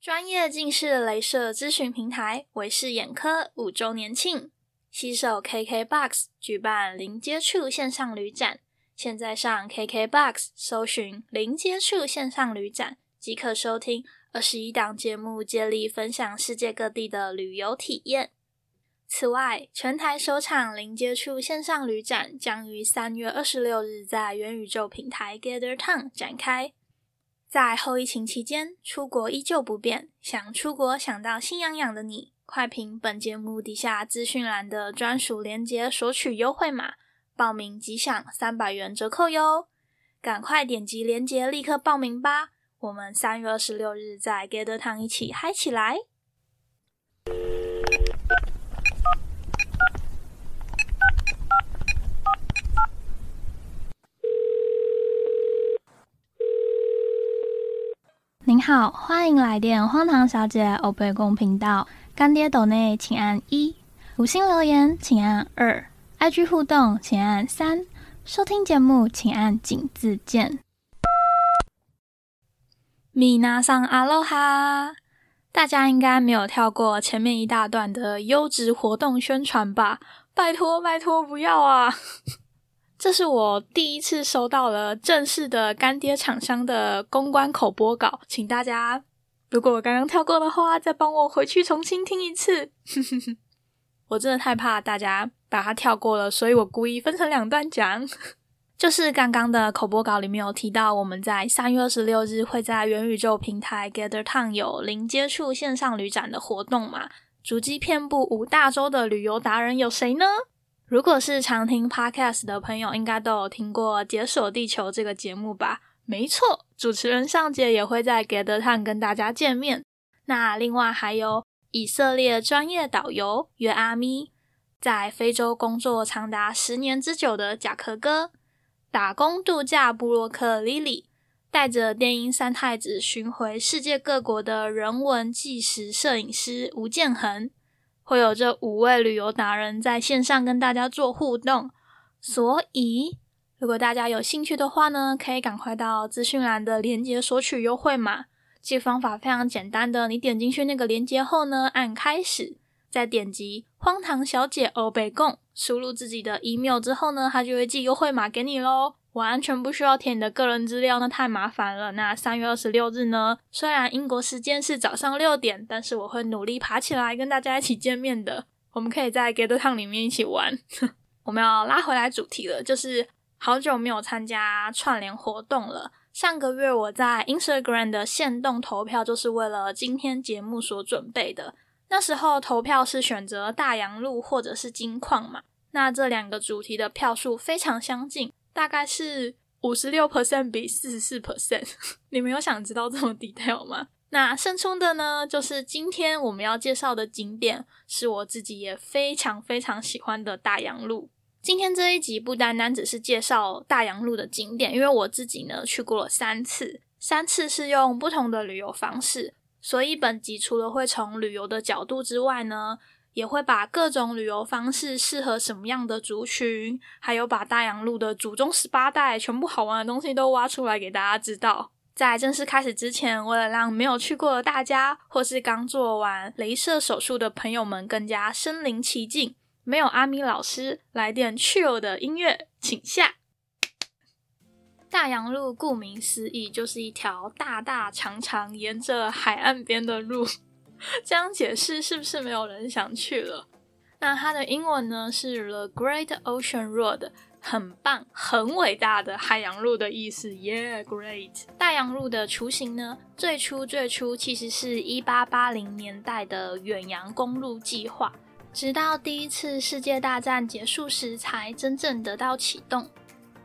专业近视镭射咨询平台维视眼科五周年庆，携手 KKBOX 举办零接触线上旅展。现在上 KKBOX 搜寻“零接触线上旅展”，即可收听二十一档节目，接力分享世界各地的旅游体验。此外，全台首场零接触线上旅展将于三月二十六日在元宇宙平台 Gather Town 展开。在后疫情期间，出国依旧不变。想出国想到心痒痒的你，快凭本节目底下资讯栏的专属链接索取优惠码，报名即享三百元折扣哟！赶快点击链接立刻报名吧！我们三月二十六日在 Gather Town 一起嗨起来！您好，欢迎来电荒唐小姐欧贝公频道。干爹斗内请按一，五星留言请按二，IG 互动请按三，收听节目请按井字键。米娜桑阿罗哈，大家应该没有跳过前面一大段的优质活动宣传吧？拜托拜托，不要啊！这是我第一次收到了正式的干爹厂商的公关口播稿，请大家如果我刚刚跳过的话，再帮我回去重新听一次。我真的太怕大家把它跳过了，所以我故意分成两段讲。就是刚刚的口播稿里面有提到，我们在三月二十六日会在元宇宙平台 Gather Town 有零接触线上旅展的活动嘛？足迹遍布五大洲的旅游达人有谁呢？如果是常听 podcast 的朋友，应该都有听过《解锁地球》这个节目吧？没错，主持人上节也会在 Gather Town 跟大家见面。那另外还有以色列专业导游约阿咪，在非洲工作长达十年之久的甲壳哥，打工度假布洛克 Lily，带着电音三太子巡回世界各国的人文纪实摄影师吴建恒。会有这五位旅游达人在线上跟大家做互动，所以如果大家有兴趣的话呢，可以赶快到资讯栏的链接索取优惠码。这方法非常简单的，你点进去那个链接后呢，按开始，再点击荒唐小姐欧北贡，输入自己的 email 之后呢，它就会寄优惠码给你喽。完全不需要填你的个人资料，那太麻烦了。那三月二十六日呢？虽然英国时间是早上六点，但是我会努力爬起来跟大家一起见面的。我们可以在 gate town 里面一起玩。我们要拉回来主题了，就是好久没有参加串联活动了。上个月我在 Instagram 的限动投票，就是为了今天节目所准备的。那时候投票是选择大洋路或者是金矿嘛？那这两个主题的票数非常相近。大概是五十六 percent 比四十四 percent，你们有想知道这么 detail 吗？那胜出的呢，就是今天我们要介绍的景点，是我自己也非常非常喜欢的大洋路。今天这一集不单单只是介绍大洋路的景点，因为我自己呢去过了三次，三次是用不同的旅游方式，所以本集除了会从旅游的角度之外呢。也会把各种旅游方式适合什么样的族群，还有把大洋路的祖宗十八代全部好玩的东西都挖出来给大家知道。在正式开始之前，为了让没有去过的大家，或是刚做完镭射手术的朋友们更加身临其境，没有阿咪老师来点 chill 的音乐，请下。大洋路顾名思义，就是一条大大长长沿着海岸边的路。这样解释是不是没有人想去了？那它的英文呢是 The Great Ocean Road，很棒、很伟大的海洋路的意思。Yeah，great。大洋路的雏形呢，最初最初其实是一八八零年代的远洋公路计划，直到第一次世界大战结束时才真正得到启动。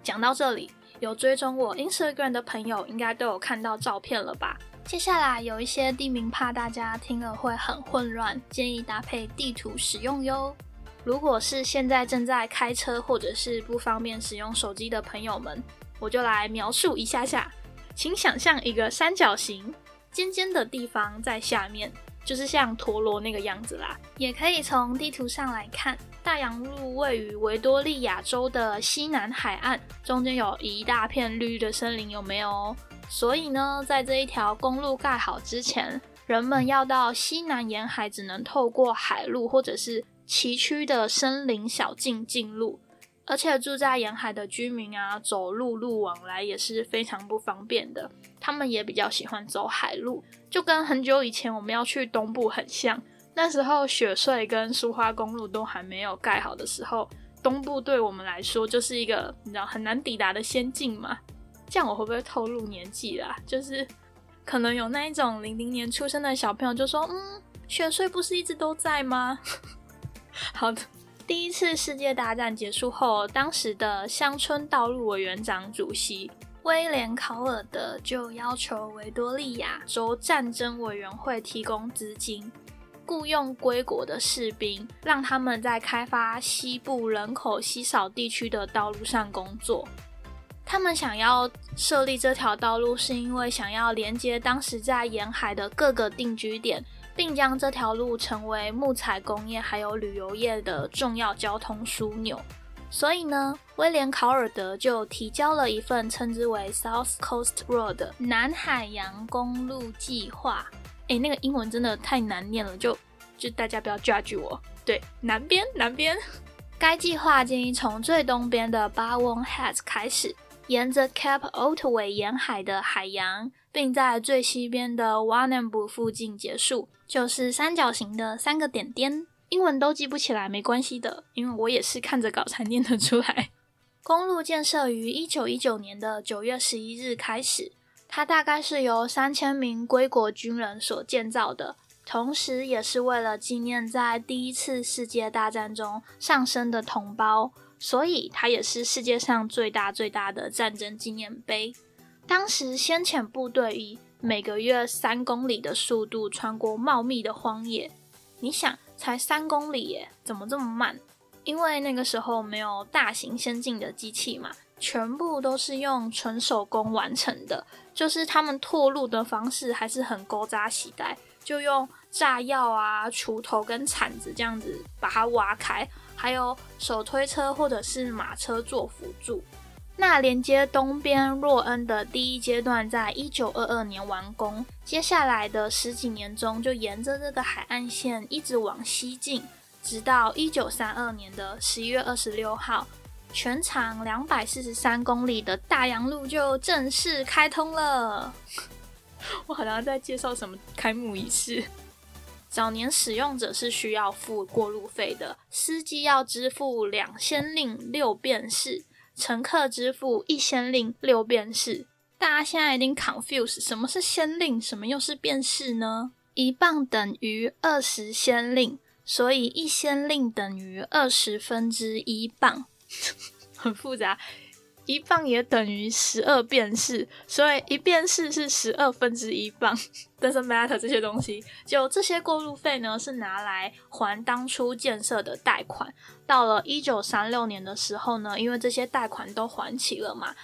讲到这里，有追踪我 Instagram 的朋友应该都有看到照片了吧？接下来有一些地名，怕大家听了会很混乱，建议搭配地图使用哟。如果是现在正在开车或者是不方便使用手机的朋友们，我就来描述一下下。请想象一个三角形，尖尖的地方在下面，就是像陀螺那个样子啦。也可以从地图上来看，大洋路位于维多利亚州的西南海岸，中间有一大片绿的森林，有没有？所以呢，在这一条公路盖好之前，人们要到西南沿海，只能透过海路或者是崎岖的森林小径进入。而且住在沿海的居民啊，走陆路往来也是非常不方便的。他们也比较喜欢走海路，就跟很久以前我们要去东部很像。那时候雪隧跟苏花公路都还没有盖好的时候，东部对我们来说就是一个你知道很难抵达的仙境嘛。这样我会不会透露年纪啦？就是可能有那一种零零年出生的小朋友就说：“嗯，雪隧不是一直都在吗？” 好的。第一次世界大战结束后，当时的乡村道路委员长主席威廉考尔德就要求维多利亚州战争委员会提供资金，雇佣归国的士兵，让他们在开发西部人口稀少地区的道路上工作。他们想要设立这条道路，是因为想要连接当时在沿海的各个定居点。并将这条路成为木材工业还有旅游业的重要交通枢纽。所以呢，威廉考尔德就提交了一份称之为 South Coast Road 南海洋公路计划。诶，那个英文真的太难念了，就就大家不要 judge 我。对，南边，南边。该计划建议从最东边的 Barwon Heads 开始，沿着 Cape Otway 沿海的海洋，并在最西边的 Wanambo 附近结束。就是三角形的三个点点，英文都记不起来没关系的，因为我也是看着稿才念得出来。公路建设于一九一九年的九月十一日开始，它大概是由三千名归国军人所建造的，同时也是为了纪念在第一次世界大战中丧生的同胞，所以它也是世界上最大最大的战争纪念碑。当时先遣部队以每个月三公里的速度穿过茂密的荒野，你想，才三公里耶，怎么这么慢？因为那个时候没有大型先进的机器嘛，全部都是用纯手工完成的。就是他们拓路的方式还是很勾扎细带，就用炸药啊、锄头跟铲子这样子把它挖开，还有手推车或者是马车做辅助。那连接东边若恩的第一阶段，在一九二二年完工。接下来的十几年中，就沿着这个海岸线一直往西进，直到一九三二年的十一月二十六号，全长两百四十三公里的大洋路就正式开通了。我好像在介绍什么开幕仪式。早年使用者是需要付过路费的，司机要支付两先令六便士。乘客支付一先令六便士，大家现在已经 confuse，什么是先令，什么又是便士呢？一磅等于二十先令，所以一先令等于二十分之一磅，很复杂。一磅也等于十二便士，所以一便士是十二分之一磅。Doesn't matter 这些东西，就这些过路费呢，是拿来还当初建设的贷款。到了一九三六年的时候呢，因为这些贷款都还齐了嘛，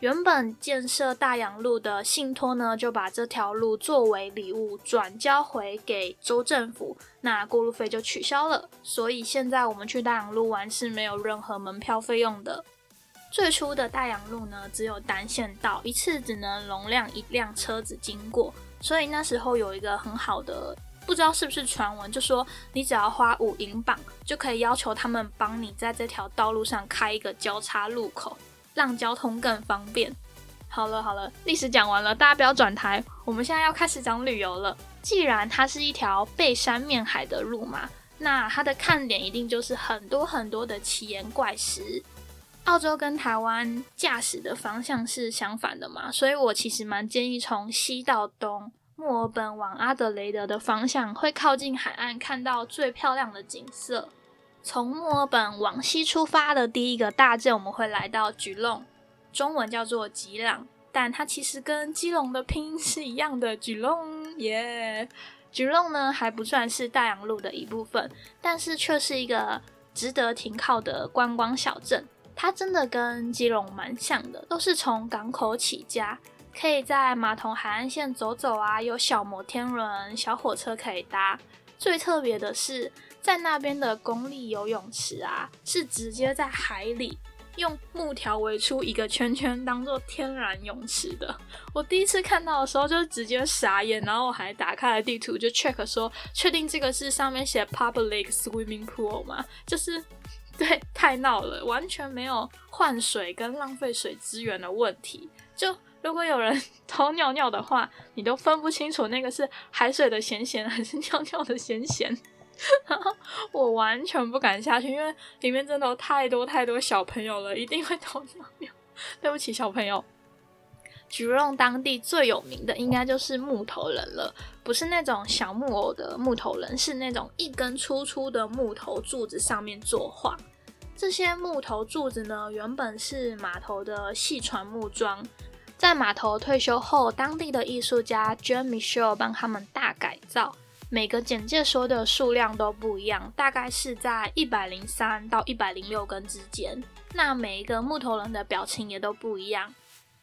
原本建设大洋路的信托呢，就把这条路作为礼物转交回给州政府，那过路费就取消了。所以现在我们去大洋路玩是没有任何门票费用的。最初的大洋路呢，只有单线道，一次只能容量一辆车子经过，所以那时候有一个很好的，不知道是不是传闻，就说你只要花五英镑，就可以要求他们帮你在这条道路上开一个交叉路口，让交通更方便。好了好了，历史讲完了，大家不要转台，我们现在要开始讲旅游了。既然它是一条背山面海的路嘛，那它的看点一定就是很多很多的奇岩怪石。澳洲跟台湾驾驶的方向是相反的嘛，所以我其实蛮建议从西到东，墨尔本往阿德雷德的方向，会靠近海岸，看到最漂亮的景色。从墨尔本往西出发的第一个大镇，我们会来到吉隆，中文叫做吉朗，但它其实跟基隆的拼音是一样的，吉隆耶。吉隆呢还不算是大洋路的一部分，但是却是一个值得停靠的观光小镇。它真的跟基隆蛮像的，都是从港口起家，可以在码头海岸线走走啊，有小摩天轮、小火车可以搭。最特别的是，在那边的公立游泳池啊，是直接在海里，用木条围出一个圈圈，当做天然泳池的。我第一次看到的时候，就直接傻眼，然后我还打开了地图，就 check 说，确定这个是上面写 public swimming pool 吗？就是对，太闹了，完全没有换水跟浪费水资源的问题。就如果有人偷尿尿的话，你都分不清楚那个是海水的咸咸还是尿尿的咸咸。我完全不敢下去，因为里面真的有太多太多小朋友了，一定会偷尿尿。对不起，小朋友。菊龙当地最有名的应该就是木头人了，不是那种小木偶的木头人，是那种一根粗粗的木头柱子上面作画。这些木头柱子呢，原本是码头的细船木桩，在码头退休后，当地的艺术家 Jean Michel 帮他们大改造。每个简介说的数量都不一样，大概是在一百零三到一百零六根之间。那每一个木头人的表情也都不一样，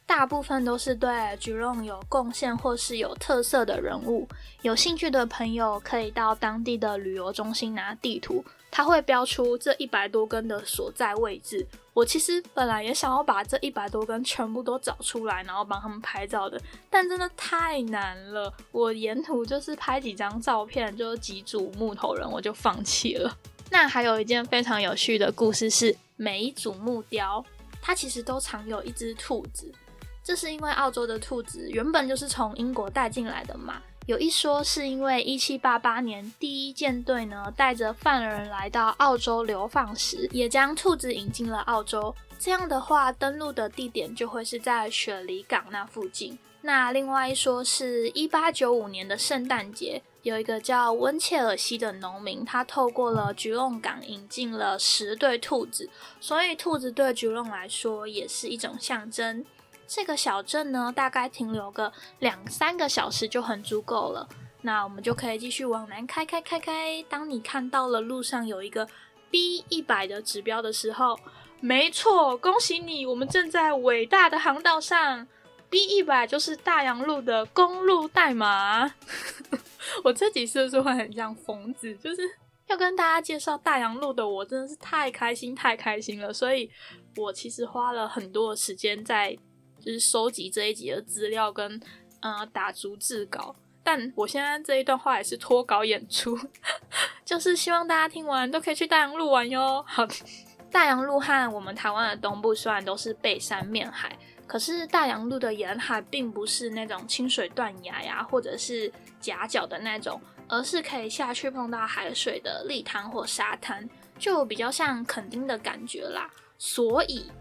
大部分都是对 j e r o m e 有贡献或是有特色的人物。有兴趣的朋友可以到当地的旅游中心拿地图。它会标出这一百多根的所在位置。我其实本来也想要把这一百多根全部都找出来，然后帮他们拍照的，但真的太难了。我沿途就是拍几张照片，就几组木头人，我就放弃了。那还有一件非常有趣的故事是，每一组木雕它其实都藏有一只兔子，这是因为澳洲的兔子原本就是从英国带进来的嘛。有一说是因为一七八八年第一舰队呢带着犯人来到澳洲流放时，也将兔子引进了澳洲。这样的话，登陆的地点就会是在雪梨港那附近。那另外一说是一八九五年的圣诞节，有一个叫温切尔西的农民，他透过了橘龙港引进了十对兔子，所以兔子对橘龙来说也是一种象征。这个小镇呢，大概停留个两三个小时就很足够了。那我们就可以继续往南开开开开。当你看到了路上有一个 B 一百的指标的时候，没错，恭喜你，我们正在伟大的航道上。B 一百就是大洋路的公路代码。我这几次是会很像疯子，就是要跟大家介绍大洋路的，我真的是太开心太开心了。所以我其实花了很多时间在。就是收集这一集的资料跟呃打逐字稿，但我现在这一段话也是脱稿演出，就是希望大家听完都可以去大洋路玩哟。好，大洋路和我们台湾的东部虽然都是背山面海，可是大洋路的沿海并不是那种清水断崖呀，或者是夹角的那种，而是可以下去碰到海水的砾滩或沙滩，就比较像垦丁的感觉啦。所以。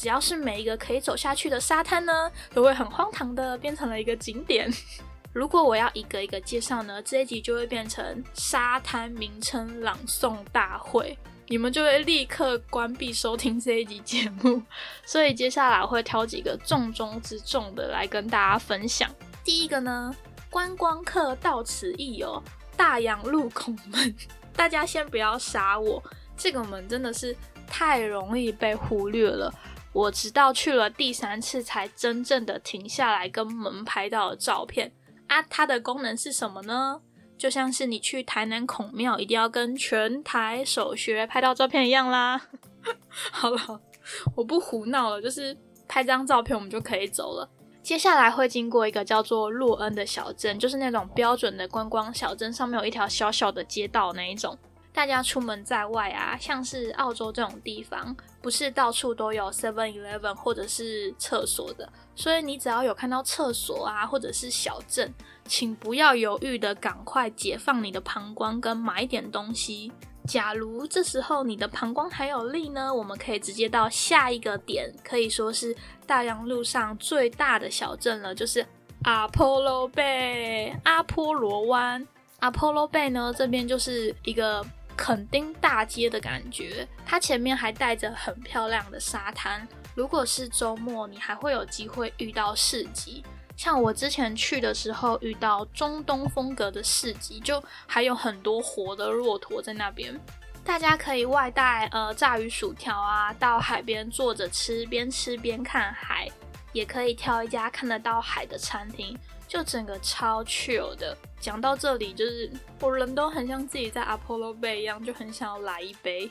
只要是每一个可以走下去的沙滩呢，都会很荒唐的变成了一个景点。如果我要一个一个介绍呢，这一集就会变成沙滩名称朗诵大会，你们就会立刻关闭收听这一集节目。所以接下来我会挑几个重中之重的来跟大家分享。第一个呢，观光客到此一游，大洋路孔门。大家先不要杀我，这个门真的是太容易被忽略了。我直到去了第三次，才真正的停下来跟门拍到了照片啊！它的功能是什么呢？就像是你去台南孔庙，一定要跟全台首学拍到照片一样啦。好了，我不胡闹了，就是拍张照片，我们就可以走了。接下来会经过一个叫做洛恩的小镇，就是那种标准的观光小镇，上面有一条小小的街道那一种。大家出门在外啊，像是澳洲这种地方，不是到处都有 Seven Eleven 或者是厕所的，所以你只要有看到厕所啊，或者是小镇，请不要犹豫的赶快解放你的膀胱，跟买点东西。假如这时候你的膀胱还有力呢，我们可以直接到下一个点，可以说是大洋路上最大的小镇了，就是 Apollo Bay 阿波罗湾。Apollo Bay 呢，这边就是一个。垦丁大街的感觉，它前面还带着很漂亮的沙滩。如果是周末，你还会有机会遇到市集。像我之前去的时候，遇到中东风格的市集，就还有很多活的骆驼在那边。大家可以外带呃炸鱼薯条啊，到海边坐着吃，边吃边看海。也可以挑一家看得到海的餐厅。就整个超 chill 的，讲到这里，就是我人都很像自己在阿波罗贝一样，就很想要来一杯。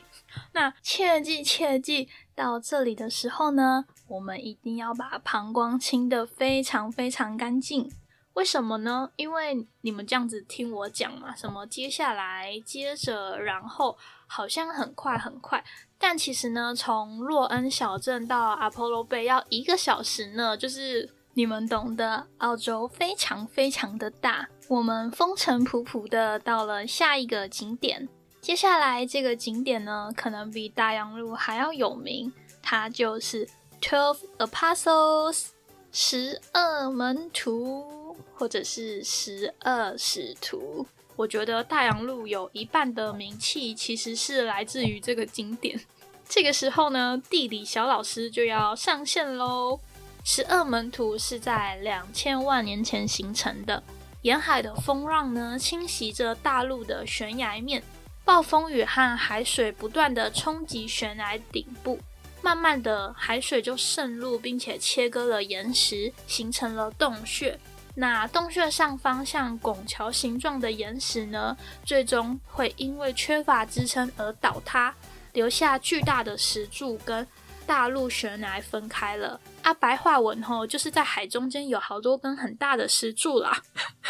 那切记切记，到这里的时候呢，我们一定要把膀胱清得非常非常干净。为什么呢？因为你们这样子听我讲嘛，什么接下来、接着、然后，好像很快很快，但其实呢，从洛恩小镇到阿波罗贝要一个小时呢，就是你们懂的，澳洲非常非常的大。我们风尘仆仆的到了下一个景点。接下来这个景点呢，可能比大洋路还要有名，它就是 Twelve Apostles 十二门徒，或者是十二使徒。我觉得大洋路有一半的名气其实是来自于这个景点。这个时候呢，地理小老师就要上线喽。十二门徒是在两千万年前形成的，沿海的风浪呢侵袭着大陆的悬崖面。暴风雨和海水不断的冲击悬崖顶部，慢慢的海水就渗入，并且切割了岩石，形成了洞穴。那洞穴上方像拱桥形状的岩石呢，最终会因为缺乏支撑而倒塌，留下巨大的石柱跟大陆悬崖分开了。啊，白话文吼，就是在海中间有好多根很大的石柱啦。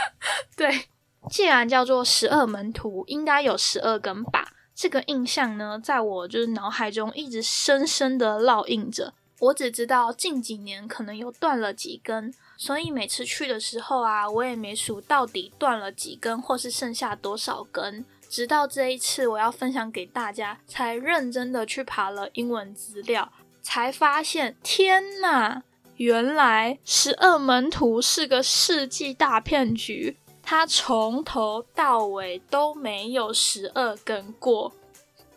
对。既然叫做十二门徒，应该有十二根吧？这个印象呢，在我就是脑海中一直深深的烙印着。我只知道近几年可能有断了几根，所以每次去的时候啊，我也没数到底断了几根，或是剩下多少根。直到这一次我要分享给大家，才认真的去爬了英文资料，才发现，天呐，原来十二门徒是个世纪大骗局。他从头到尾都没有十二根过，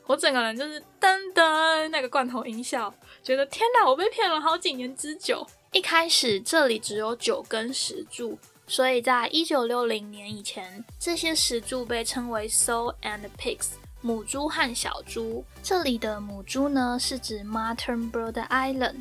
我整个人就是噔噔那个罐头音效，觉得天哪，我被骗了好几年之久。一开始这里只有九根石柱，所以在一九六零年以前，这些石柱被称为 Soul and Pigs 母猪和小猪。这里的母猪呢，是指 Martin Bird Island。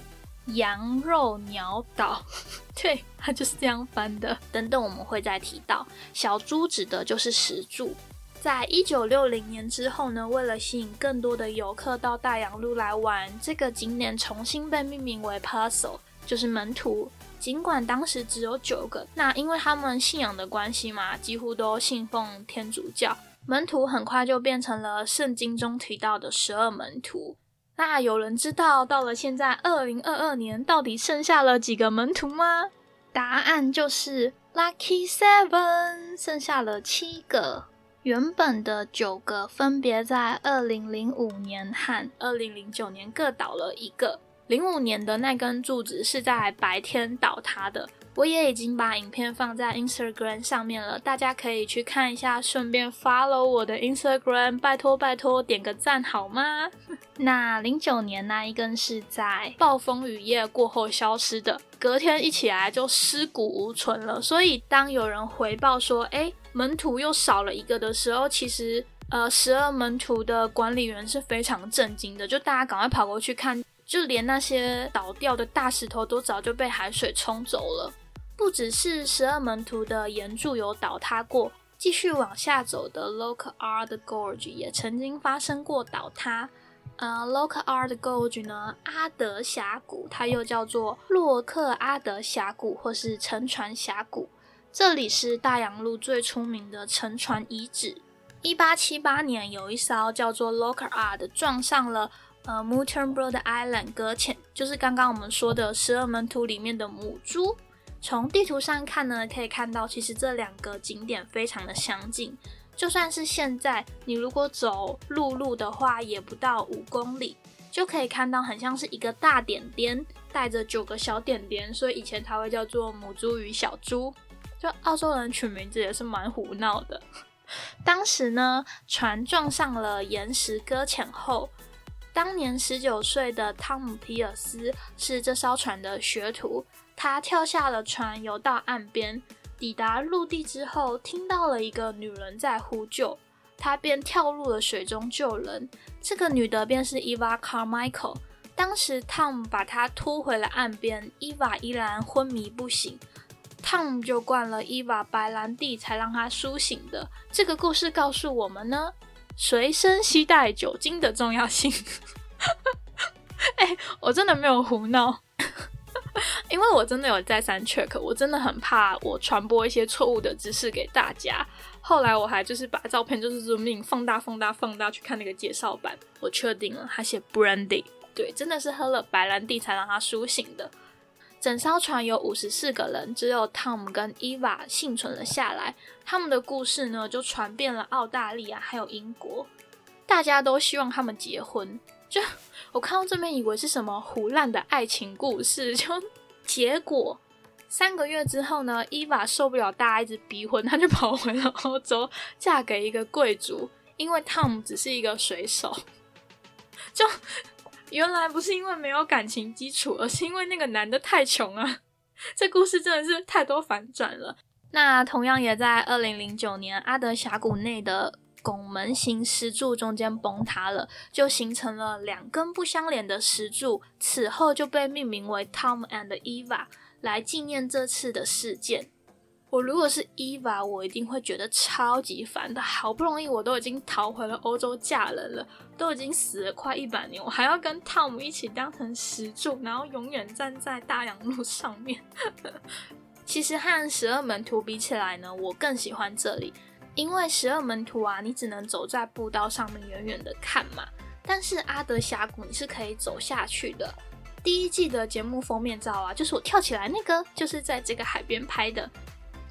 羊肉鸟岛，对，它就是这样翻的。等等，我们会再提到。小猪指的就是石柱。在一九六零年之后呢，为了吸引更多的游客到大洋路来玩，这个景点重新被命名为 Puzzle，就是门徒。尽管当时只有九个，那因为他们信仰的关系嘛，几乎都信奉天主教，门徒很快就变成了圣经中提到的十二门徒。那有人知道到了现在二零二二年到底剩下了几个门徒吗？答案就是 Lucky Seven，剩下了七个。原本的九个分别在二零零五年和二零零九年各倒了一个。零五年的那根柱子是在白天倒塌的。我也已经把影片放在 Instagram 上面了，大家可以去看一下，顺便 follow 我的 Instagram，拜托拜托点个赞好吗？那零九年那一根是在暴风雨夜过后消失的，隔天一起来就尸骨无存了。所以当有人回报说，哎，门徒又少了一个的时候，其实呃，十二门徒的管理员是非常震惊的，就大家赶快跑过去看，就连那些倒掉的大石头都早就被海水冲走了。不只是十二门徒的岩柱有倒塌过，继续往下走的 Lockhart Gorge 也曾经发生过倒塌。呃，Lockhart Gorge 呢，阿德峡谷，它又叫做洛克阿德峡谷或是沉船峡谷。这里是大洋路最出名的沉船遗址。一八七八年，有一艘叫做 Lockhart 撞上了呃 m u t t e r b r o d Island 搁浅，就是刚刚我们说的十二门徒里面的母猪。从地图上看呢，可以看到其实这两个景点非常的相近。就算是现在，你如果走陆路的话，也不到五公里，就可以看到很像是一个大点点带着九个小点点，所以以前它会叫做母猪与小猪。就澳洲人取名字也是蛮胡闹的。当时呢，船撞上了岩石搁浅后，当年十九岁的汤姆皮尔斯是这艘船的学徒。他跳下了船，游到岸边，抵达陆地之后，听到了一个女人在呼救，他便跳入了水中救人。这个女的便是 Eva Carmichael。当时 Tom 把她拖回了岸边，Eva 依然昏迷不醒，Tom 就灌了 Eva 白兰地，才让她苏醒的。这个故事告诉我们呢，随身携带酒精的重要性。哎，我真的没有胡闹，因为我真的有再三 check，我真的很怕我传播一些错误的知识给大家。后来我还就是把照片就是 zoom in 放大、放大、放大去看那个介绍版，我确定了，他写 brandy，对，真的是喝了白兰地才让他苏醒的。整艘船有五十四个人，只有 Tom 跟 Eva 幸存了下来。他们的故事呢，就传遍了澳大利亚还有英国，大家都希望他们结婚。就我看到这边，以为是什么胡乱的爱情故事，就结果三个月之后呢，Eva 受不了大家一直逼婚，她就跑回了欧洲，嫁给一个贵族，因为 Tom 只是一个水手，就。原来不是因为没有感情基础，而是因为那个男的太穷啊！这故事真的是太多反转了。那同样也在二零零九年，阿德峡谷内的拱门型石柱中间崩塌了，就形成了两根不相连的石柱，此后就被命名为 Tom and Eva，来纪念这次的事件。我如果是 Eva，，我一定会觉得超级烦的。好不容易我都已经逃回了欧洲嫁人了，都已经死了快一百年，我还要跟 Tom 一起当成石柱，然后永远站在大洋路上面。其实和十二门徒比起来呢，我更喜欢这里，因为十二门徒啊，你只能走在步道上面远远的看嘛。但是阿德峡谷你是可以走下去的。第一季的节目封面照啊，就是我跳起来那个，就是在这个海边拍的。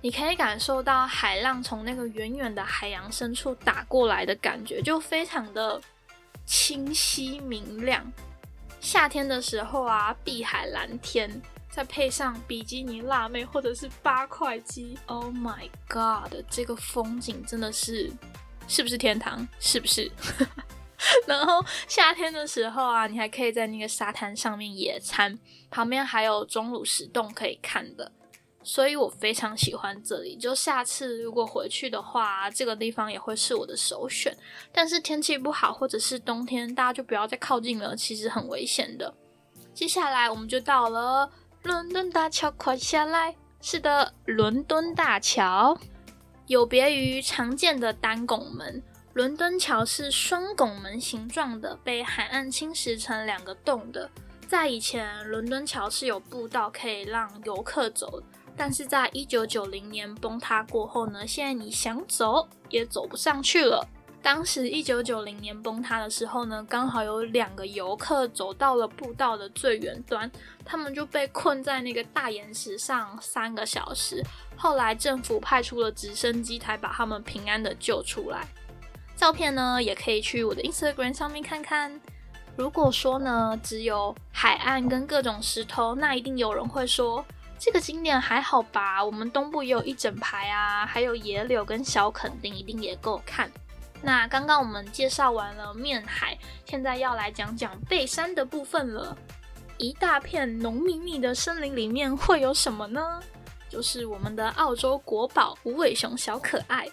你可以感受到海浪从那个远远的海洋深处打过来的感觉，就非常的清晰明亮。夏天的时候啊，碧海蓝天，再配上比基尼辣妹或者是八块肌，Oh my God，这个风景真的是是不是天堂？是不是？然后夏天的时候啊，你还可以在那个沙滩上面野餐，旁边还有钟乳石洞可以看的。所以我非常喜欢这里，就下次如果回去的话，这个地方也会是我的首选。但是天气不好或者是冬天，大家就不要再靠近了，其实很危险的。接下来我们就到了伦敦大桥，快下来！是的，伦敦大桥有别于常见的单拱门，伦敦桥是双拱门形状的，被海岸侵蚀成两个洞的。在以前，伦敦桥是有步道可以让游客走。但是在一九九零年崩塌过后呢，现在你想走也走不上去了。当时一九九零年崩塌的时候呢，刚好有两个游客走到了步道的最远端，他们就被困在那个大岩石上三个小时。后来政府派出了直升机才把他们平安的救出来。照片呢，也可以去我的 Instagram 上面看看。如果说呢，只有海岸跟各种石头，那一定有人会说。这个景点还好吧？我们东部也有一整排啊，还有野柳跟小垦丁，一定也够看。那刚刚我们介绍完了面海，现在要来讲讲背山的部分了。一大片浓密密的森林里面会有什么呢？就是我们的澳洲国宝无尾熊小可爱。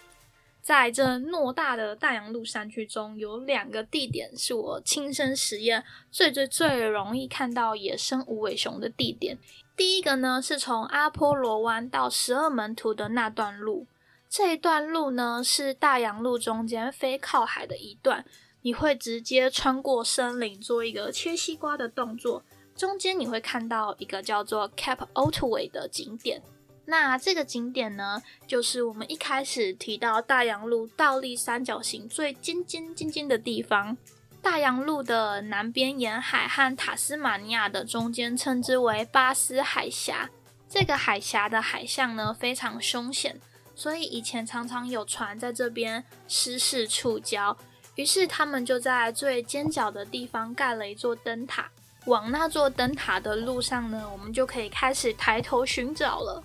在这偌大的大洋路山区中，有两个地点是我亲身实验最最最容易看到野生无尾熊的地点。第一个呢，是从阿波罗湾到十二门徒的那段路。这一段路呢，是大洋路中间非靠海的一段，你会直接穿过森林，做一个切西瓜的动作。中间你会看到一个叫做 Cap Otway 的景点。那这个景点呢，就是我们一开始提到大洋路倒立三角形最尖尖尖尖的地方。大洋路的南边沿海和塔斯马尼亚的中间称之为巴斯海峡。这个海峡的海象呢非常凶险，所以以前常常有船在这边失事触礁。于是他们就在最尖角的地方盖了一座灯塔。往那座灯塔的路上呢，我们就可以开始抬头寻找了。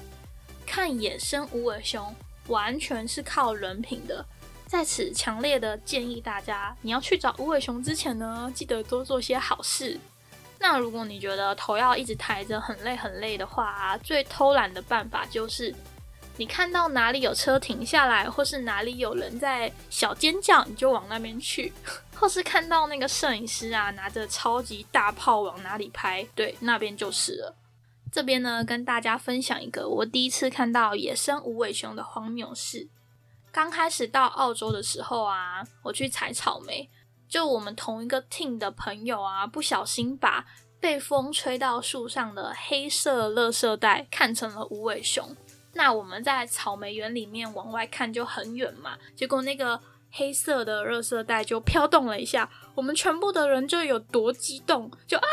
看野生无尾熊，完全是靠人品的。在此强烈的建议大家，你要去找无尾熊之前呢，记得多做些好事。那如果你觉得头要一直抬着很累很累的话，最偷懒的办法就是，你看到哪里有车停下来，或是哪里有人在小尖叫，你就往那边去；或是看到那个摄影师啊拿着超级大炮往哪里拍，对，那边就是了。这边呢，跟大家分享一个我第一次看到野生无尾熊的荒谬事。刚开始到澳洲的时候啊，我去采草莓，就我们同一个 team 的朋友啊，不小心把被风吹到树上的黑色垃圾袋看成了无尾熊。那我们在草莓园里面往外看就很远嘛，结果那个黑色的热色带就飘动了一下，我们全部的人就有多激动，就啊！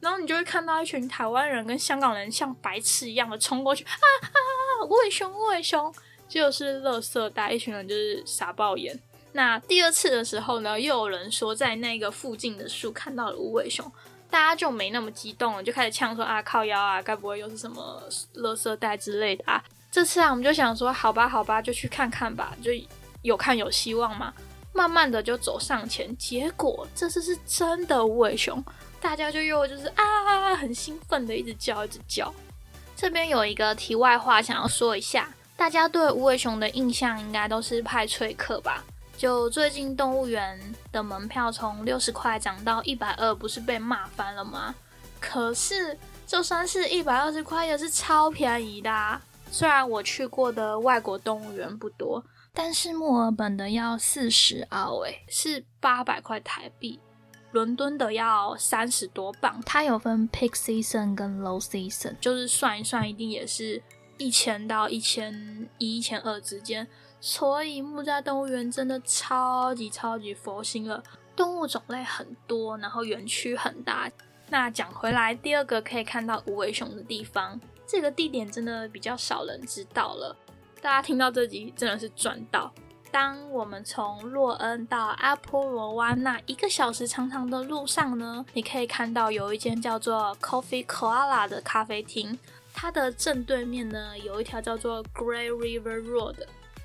然后你就会看到一群台湾人跟香港人像白痴一样的冲过去，啊啊啊！无尾熊，无尾熊！就是热色带，一群人就是傻爆眼。那第二次的时候呢，又有人说在那个附近的树看到了无尾熊，大家就没那么激动了，就开始呛说啊靠腰啊，该不会又是什么垃圾袋之类的啊？这次啊，我们就想说好吧好吧，就去看看吧，就有看有希望嘛。慢慢的就走上前，结果这次是真的无尾熊。大家就又就是啊，很兴奋的一直叫，一直叫。这边有一个题外话想要说一下，大家对无尾熊的印象应该都是派翠克吧？就最近动物园的门票从六十块涨到一百二，不是被骂翻了吗？可是就算是一百二十块也是超便宜的。虽然我去过的外国动物园不多，但是墨尔本的要四十澳，诶，是八百块台币。伦敦的要三十多磅，它有分 peak season 跟 low season，就是算一算，一定也是一千到一千一、一千二之间。所以木栅动物园真的超级超级佛心了，动物种类很多，然后园区很大。那讲回来，第二个可以看到无尾熊的地方，这个地点真的比较少人知道了。大家听到这集真的是赚到。当我们从洛恩到阿波罗湾那一个小时长长的路上呢，你可以看到有一间叫做 Coffee Koala 的咖啡厅，它的正对面呢有一条叫做 Grey River Road，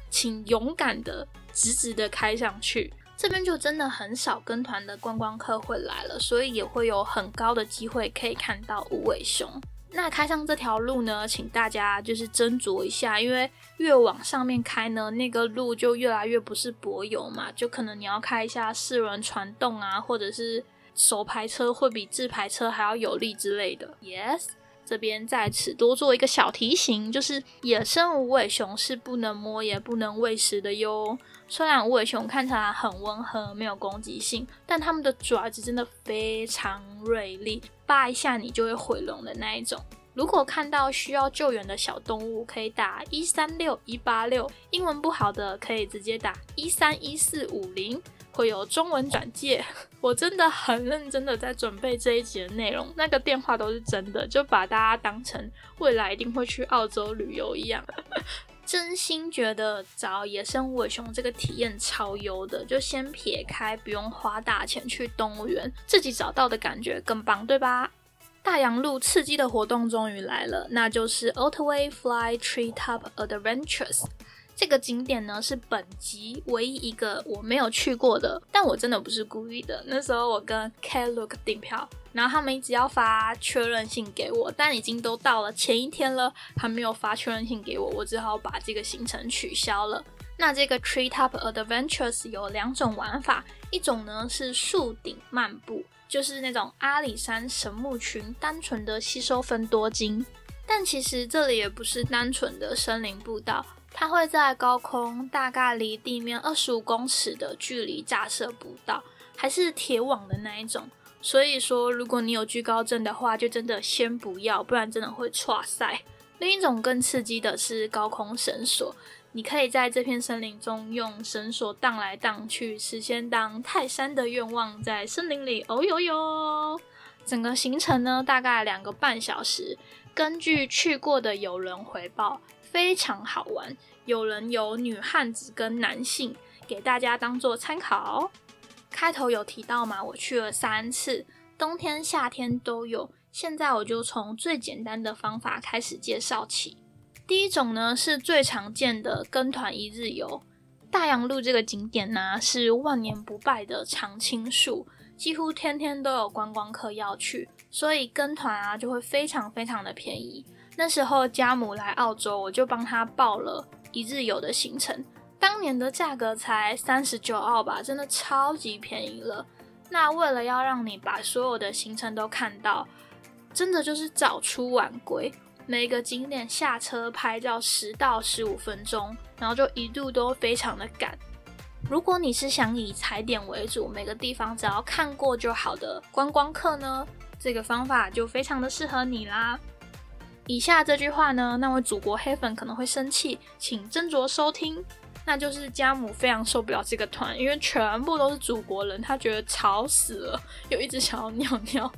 请勇敢的直直的开上去，这边就真的很少跟团的观光客会来了，所以也会有很高的机会可以看到无尾熊。那开上这条路呢，请大家就是斟酌一下，因为越往上面开呢，那个路就越来越不是柏油嘛，就可能你要开一下四轮传动啊，或者是手排车会比自排车还要有力之类的。Yes，这边在此多做一个小提醒，就是野生无尾熊是不能摸也不能喂食的哟。虽然无尾熊看起来很温和，没有攻击性，但它们的爪子真的非常锐利，扒一下你就会毁容的那一种。如果看到需要救援的小动物，可以打一三六一八六，英文不好的可以直接打一三一四五零，会有中文转介。我真的很认真的在准备这一集的内容，那个电话都是真的，就把大家当成未来一定会去澳洲旅游一样。真心觉得找野生无尾熊这个体验超优的，就先撇开不用花大钱去动物园，自己找到的感觉更棒，对吧？大洋路刺激的活动终于来了，那就是 Otway Fly Tree Top Adventures。这个景点呢是本集唯一一个我没有去过的，但我真的不是故意的。那时候我跟 K Look 订票，然后他们一直要发确认信给我，但已经都到了前一天了，还没有发确认信给我，我只好把这个行程取消了。那这个 Tree Top Adventures 有两种玩法，一种呢是树顶漫步，就是那种阿里山神木群单纯的吸收分多精，但其实这里也不是单纯的森林步道。它会在高空，大概离地面二十五公尺的距离架设步道，还是铁网的那一种。所以说，如果你有惧高症的话，就真的先不要，不然真的会错赛。另一种更刺激的是高空绳索，你可以在这片森林中用绳索荡来荡去，实现当泰山的愿望，在森林里哦呦呦。整个行程呢，大概两个半小时。根据去过的友人回报。非常好玩，有人有女汉子跟男性，给大家当做参考。开头有提到嘛，我去了三次，冬天夏天都有。现在我就从最简单的方法开始介绍起。第一种呢，是最常见的跟团一日游。大洋路这个景点呢，是万年不败的常青树，几乎天天都有观光客要去，所以跟团啊就会非常非常的便宜。那时候家母来澳洲，我就帮他报了一日游的行程。当年的价格才三十九澳吧，真的超级便宜了。那为了要让你把所有的行程都看到，真的就是早出晚归，每个景点下车拍照十到十五分钟，然后就一路都非常的赶。如果你是想以踩点为主，每个地方只要看过就好的观光客呢，这个方法就非常的适合你啦。以下这句话呢，那位祖国黑粉可能会生气，请斟酌收听。那就是家母非常受不了这个团，因为全部都是祖国人，他觉得吵死了，又一直想要尿尿。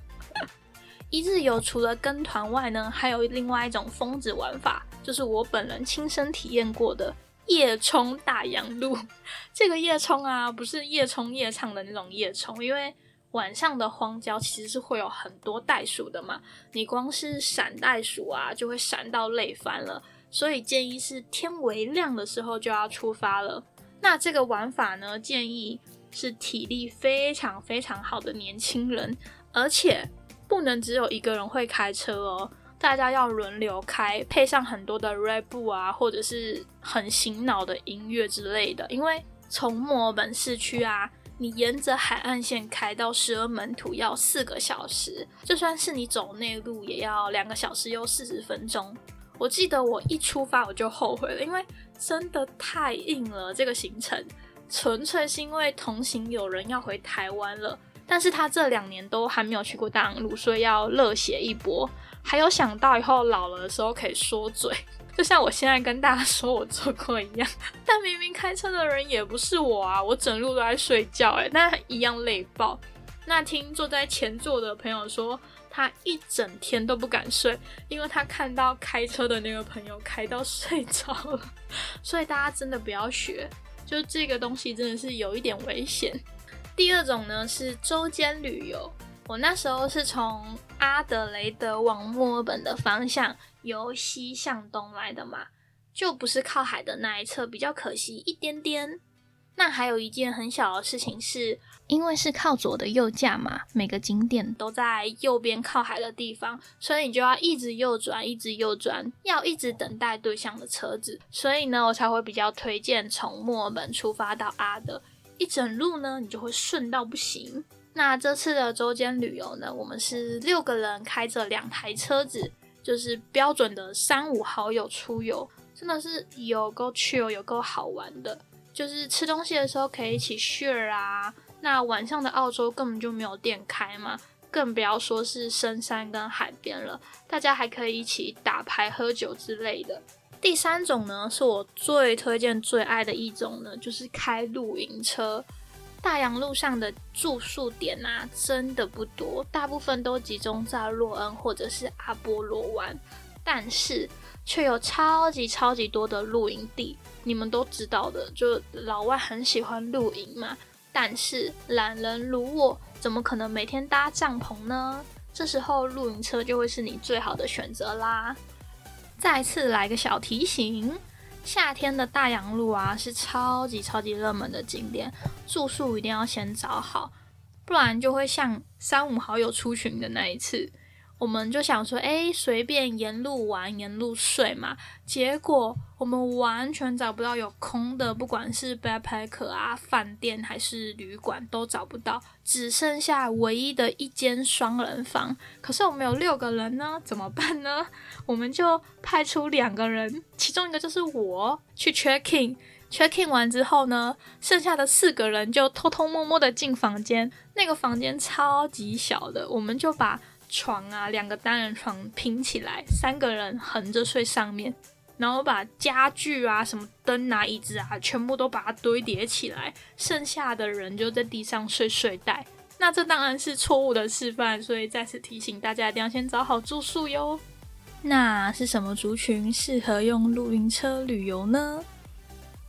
一日游除了跟团外呢，还有另外一种疯子玩法，就是我本人亲身体验过的夜冲大洋路。这个夜冲啊，不是夜冲夜唱的那种夜冲，因为晚上的荒郊其实是会有很多袋鼠的嘛，你光是闪袋鼠啊，就会闪到累翻了。所以建议是天微亮的时候就要出发了。那这个玩法呢，建议是体力非常非常好的年轻人，而且。不能只有一个人会开车哦，大家要轮流开，配上很多的 Red Bull 啊，或者是很醒脑的音乐之类的。因为从墨尔本市区啊，你沿着海岸线开到十二门土要四个小时，就算是你走内陆也要两个小时又四十分钟。我记得我一出发我就后悔了，因为真的太硬了。这个行程纯粹是因为同行有人要回台湾了。但是他这两年都还没有去过大陆，所以要热血一波。还有想到以后老了的时候可以说嘴，就像我现在跟大家说我做过一样。但明明开车的人也不是我啊，我整路都在睡觉，诶，那一样累爆。那听坐在前座的朋友说，他一整天都不敢睡，因为他看到开车的那个朋友开到睡着了。所以大家真的不要学，就这个东西真的是有一点危险。第二种呢是周间旅游，我那时候是从阿德雷德往墨尔本的方向由西向东来的嘛，就不是靠海的那一侧，比较可惜一点点。那还有一件很小的事情是，因为是靠左的右驾嘛，每个景点都在右边靠海的地方，所以你就要一直右转，一直右转，要一直等待对向的车子。所以呢，我才会比较推荐从墨尔本出发到阿德。一整路呢，你就会顺到不行。那这次的周间旅游呢，我们是六个人开着两台车子，就是标准的三五好友出游，真的是有够 chill，有够好玩的。就是吃东西的时候可以一起 share 啊。那晚上的澳洲根本就没有店开嘛，更不要说是深山跟海边了，大家还可以一起打牌、喝酒之类的。第三种呢，是我最推荐、最爱的一种呢，就是开露营车。大洋路上的住宿点啊，真的不多，大部分都集中在洛恩或者是阿波罗湾，但是却有超级超级多的露营地。你们都知道的，就老外很喜欢露营嘛。但是懒人如我，怎么可能每天搭帐篷呢？这时候露营车就会是你最好的选择啦。再次来个小提醒，夏天的大洋路啊是超级超级热门的景点，住宿一定要先找好，不然就会像三五好友出群的那一次。我们就想说，哎，随便沿路玩，沿路睡嘛。结果我们完全找不到有空的，不管是 backpack 啊、饭店还是旅馆都找不到，只剩下唯一的一间双人房。可是我们有六个人呢，怎么办呢？我们就派出两个人，其中一个就是我去 check in，check in 完之后呢，剩下的四个人就偷偷摸摸的进房间。那个房间超级小的，我们就把。床啊，两个单人床拼起来，三个人横着睡上面，然后把家具啊、什么灯啊、椅子啊，全部都把它堆叠起来，剩下的人就在地上睡睡袋。那这当然是错误的示范，所以再次提醒大家一定要先找好住宿哟。那是什么族群适合用露营车旅游呢？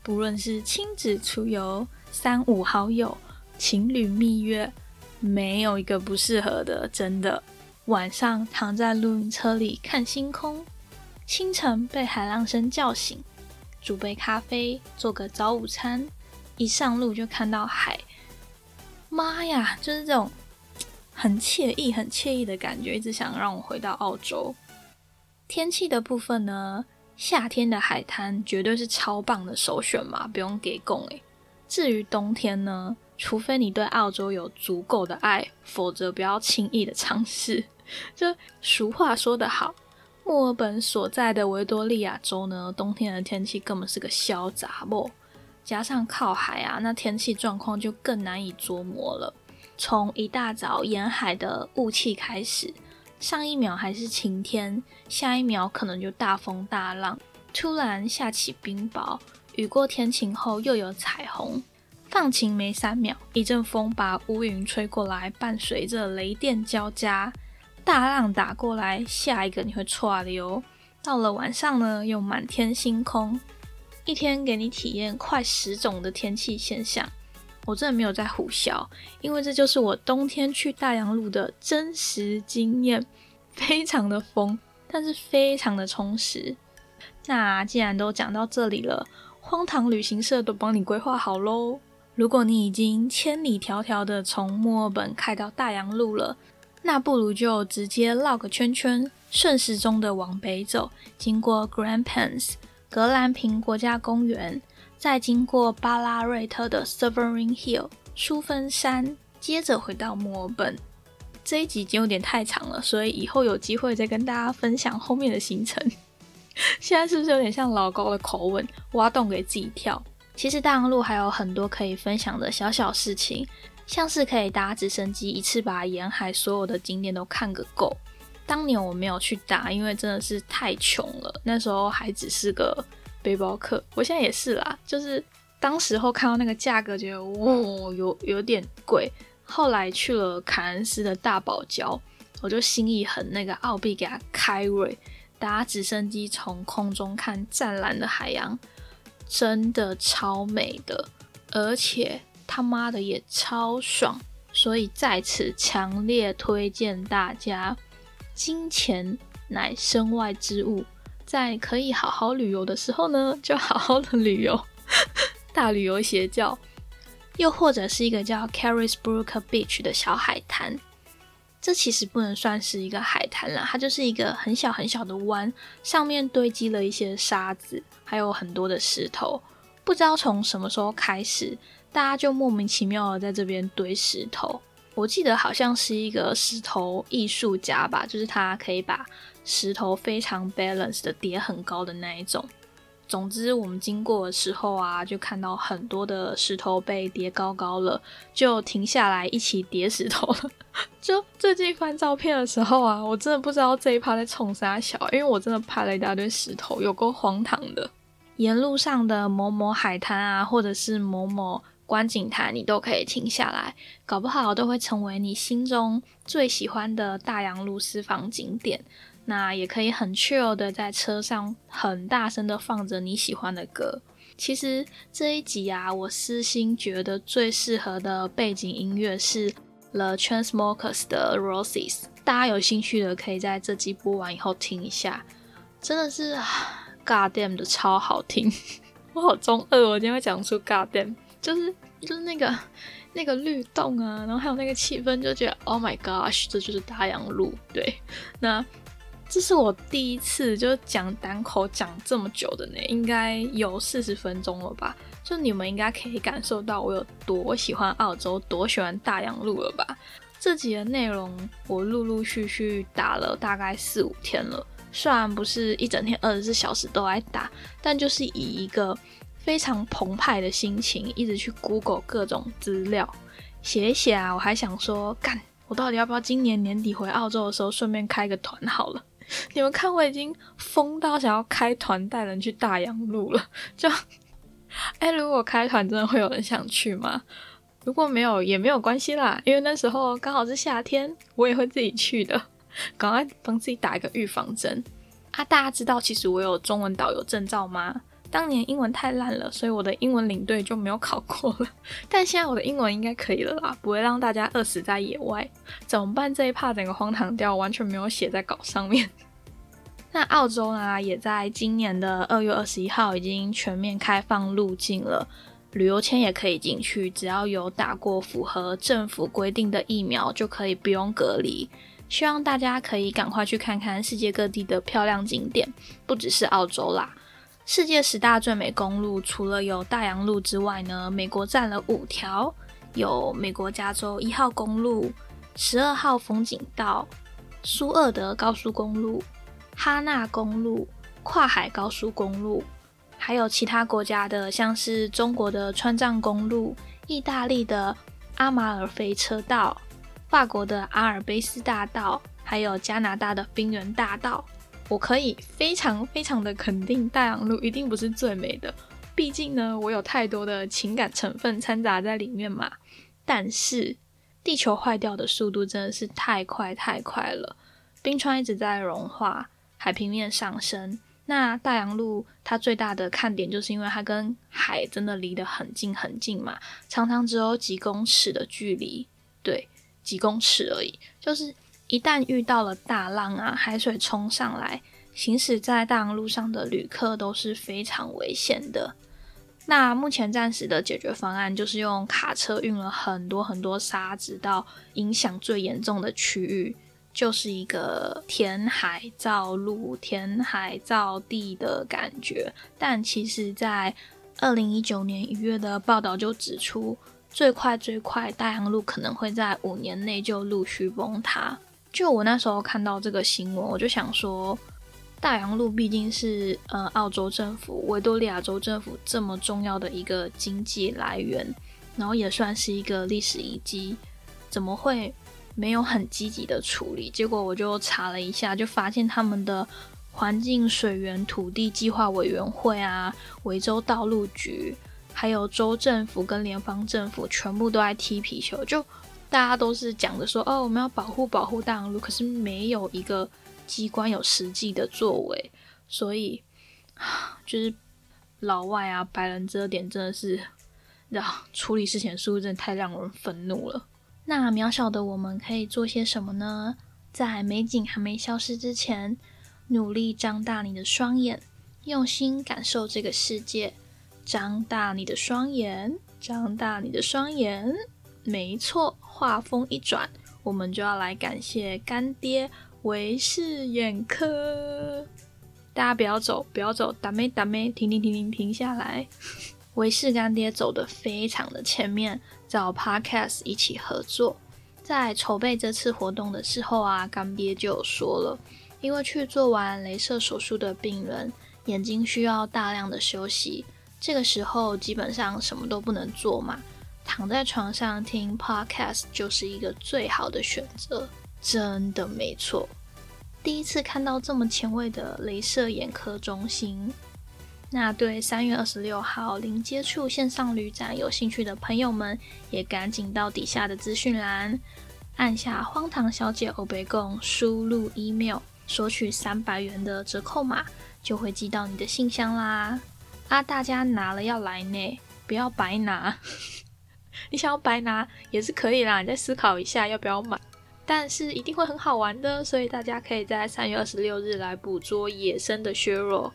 不论是亲子出游、三五好友、情侣蜜月，没有一个不适合的，真的。晚上躺在露营车里看星空，清晨被海浪声叫醒，煮杯咖啡做个早午餐，一上路就看到海，妈呀，就是这种很惬意、很惬意的感觉，一直想让我回到澳洲。天气的部分呢，夏天的海滩绝对是超棒的首选嘛，不用给供诶。至于冬天呢？除非你对澳洲有足够的爱，否则不要轻易的尝试。就俗话说得好，墨尔本所在的维多利亚州呢，冬天的天气根本是个小杂货。加上靠海啊，那天气状况就更难以捉摸了。从一大早沿海的雾气开始，上一秒还是晴天，下一秒可能就大风大浪，突然下起冰雹，雨过天晴后又有彩虹。放晴没三秒，一阵风把乌云吹过来，伴随着雷电交加，大浪打过来，下一个你会错的哟。到了晚上呢，又满天星空，一天给你体验快十种的天气现象。我真的没有在胡笑，因为这就是我冬天去大洋路的真实经验，非常的疯，但是非常的充实。那既然都讲到这里了，荒唐旅行社都帮你规划好喽。如果你已经千里迢迢的从墨尔本开到大洋路了，那不如就直接绕个圈圈，顺时钟的往北走，经过 Grand Pans 格兰平国家公园，再经过巴拉瑞特的 Sovereign Hill 淑芬山，接着回到墨尔本。这一集已经有点太长了，所以以后有机会再跟大家分享后面的行程。现在是不是有点像老高的口吻，挖洞给自己跳？其实大洋路还有很多可以分享的小小事情，像是可以搭直升机一次把沿海所有的景点都看个够。当年我没有去搭，因为真的是太穷了，那时候还只是个背包客。我现在也是啦，就是当时候看到那个价格，觉得哇，有有点贵。后来去了凯恩斯的大堡礁，我就心一横，那个澳币给他开瑞，搭直升机从空中看湛蓝的海洋。真的超美的，而且他妈的也超爽，所以在此强烈推荐大家：金钱乃身外之物，在可以好好旅游的时候呢，就好好的旅游。大旅游邪教，又或者是一个叫 Carisbrook Beach 的小海滩。这其实不能算是一个海滩了，它就是一个很小很小的湾，上面堆积了一些沙子，还有很多的石头。不知道从什么时候开始，大家就莫名其妙的在这边堆石头。我记得好像是一个石头艺术家吧，就是他可以把石头非常 balance 的叠很高的那一种。总之，我们经过的时候啊，就看到很多的石头被叠高高了，就停下来一起叠石头了。就最近翻照片的时候啊，我真的不知道这一趴在冲啥小，因为我真的拍了一大堆石头，有够荒唐的。沿路上的某某海滩啊，或者是某某观景台，你都可以停下来，搞不好都会成为你心中最喜欢的大洋路私房景点。那也可以很 chill 的在车上很大声的放着你喜欢的歌。其实这一集啊，我私心觉得最适合的背景音乐是 The Chainsmokers 的 Roses。大家有兴趣的可以在这集播完以后听一下，真的是 Goddamn 的超好听。我好中二，我今天会讲出 Goddamn，就是就是那个那个律动啊，然后还有那个气氛，就觉得 Oh my gosh，这就是大洋路。对，那。这是我第一次就讲单口讲这么久的呢，应该有四十分钟了吧？就你们应该可以感受到我有多喜欢澳洲，多喜欢大洋路了吧？这集的内容我陆陆续续打了大概四五天了，虽然不是一整天二十四小时都在打，但就是以一个非常澎湃的心情，一直去 Google 各种资料，写一写啊，我还想说，干，我到底要不要今年年底回澳洲的时候顺便开个团好了？你们看，我已经疯到想要开团带人去大洋路了。就，哎，如果开团，真的会有人想去吗？如果没有，也没有关系啦，因为那时候刚好是夏天，我也会自己去的。赶快帮自己打一个预防针啊！大家知道，其实我有中文导游证照吗？当年英文太烂了，所以我的英文领队就没有考过了。但现在我的英文应该可以了啦，不会让大家饿死在野外。怎么办？这一趴整个荒唐掉，完全没有写在稿上面。那澳洲呢，也在今年的二月二十一号已经全面开放入境了，旅游签也可以进去，只要有打过符合政府规定的疫苗，就可以不用隔离。希望大家可以赶快去看看世界各地的漂亮景点，不只是澳洲啦。世界十大最美公路，除了有大洋路之外呢，美国占了五条，有美国加州一号公路、十二号风景道、苏厄德高速公路、哈纳公路、跨海高速公路，还有其他国家的，像是中国的川藏公路、意大利的阿马尔菲车道、法国的阿尔卑斯大道，还有加拿大的冰原大道。我可以非常非常的肯定，大洋路一定不是最美的。毕竟呢，我有太多的情感成分掺杂在里面嘛。但是，地球坏掉的速度真的是太快太快了，冰川一直在融化，海平面上升。那大洋路它最大的看点就是因为它跟海真的离得很近很近嘛，常常只有几公尺的距离，对，几公尺而已。就是一旦遇到了大浪啊，海水冲上来，行驶在大洋路上的旅客都是非常危险的。那目前暂时的解决方案就是用卡车运了很多很多沙子到影响最严重的区域。就是一个填海造陆、填海造地的感觉，但其实，在二零一九年一月的报道就指出，最快最快大洋路可能会在五年内就陆续崩塌。就我那时候看到这个新闻，我就想说，大洋路毕竟是呃澳洲政府、维多利亚州政府这么重要的一个经济来源，然后也算是一个历史遗迹，怎么会？没有很积极的处理，结果我就查了一下，就发现他们的环境、水源、土地计划委员会啊、维州道路局，还有州政府跟联邦政府，全部都在踢皮球。就大家都是讲的说，哦，我们要保护保护大洋路，可是没有一个机关有实际的作为，所以 就是老外啊、白人这点真的是，让处理事情速度真的太让人愤怒了。那渺小的我们可以做些什么呢？在美景还没消失之前，努力张大你的双眼，用心感受这个世界。张大你的双眼，张大你的双眼。没错，话锋一转，我们就要来感谢干爹维视眼科。大家不要走，不要走，打咩打咩，停停停停停下来。维视干爹走的非常的前面，找 Podcast 一起合作。在筹备这次活动的时候啊，干爹就有说了，因为去做完镭射手术的病人眼睛需要大量的休息，这个时候基本上什么都不能做嘛，躺在床上听 Podcast 就是一个最好的选择。真的没错，第一次看到这么前卫的镭射眼科中心。那对三月二十六号零接触线上旅展有兴趣的朋友们，也赶紧到底下的资讯栏按下“荒唐小姐欧贝贡”，输入 email 索取三百元的折扣码，就会寄到你的信箱啦。啊，大家拿了要来呢，不要白拿。你想要白拿也是可以啦，你再思考一下要不要买。但是一定会很好玩的，所以大家可以在三月二十六日来捕捉野生的削弱。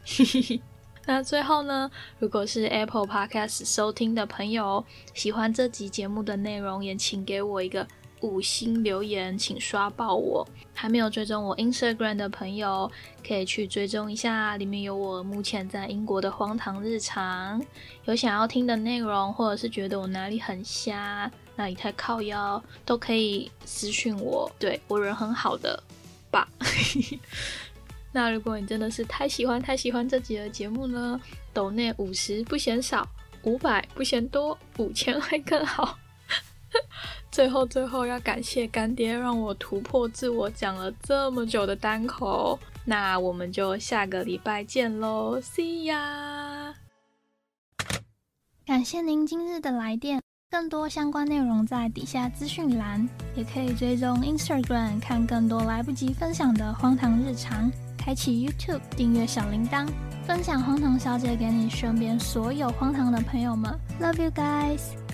那最后呢，如果是 Apple Podcast 收听的朋友，喜欢这集节目的内容，也请给我一个五星留言，请刷爆我。还没有追踪我 Instagram 的朋友，可以去追踪一下，里面有我目前在英国的荒唐日常。有想要听的内容，或者是觉得我哪里很瞎，哪里太靠腰，都可以私讯我。对我人很好的吧。那如果你真的是太喜欢太喜欢这集的节目呢，抖内五十不嫌少，五百不嫌多，五千会更好。最后最后要感谢干爹，让我突破自我，讲了这么久的单口。那我们就下个礼拜见喽，See ya！感谢您今日的来电，更多相关内容在底下资讯栏，也可以追踪 Instagram 看更多来不及分享的荒唐日常。开启 YouTube，订阅小铃铛，分享荒唐小姐给你身边所有荒唐的朋友们。Love you guys。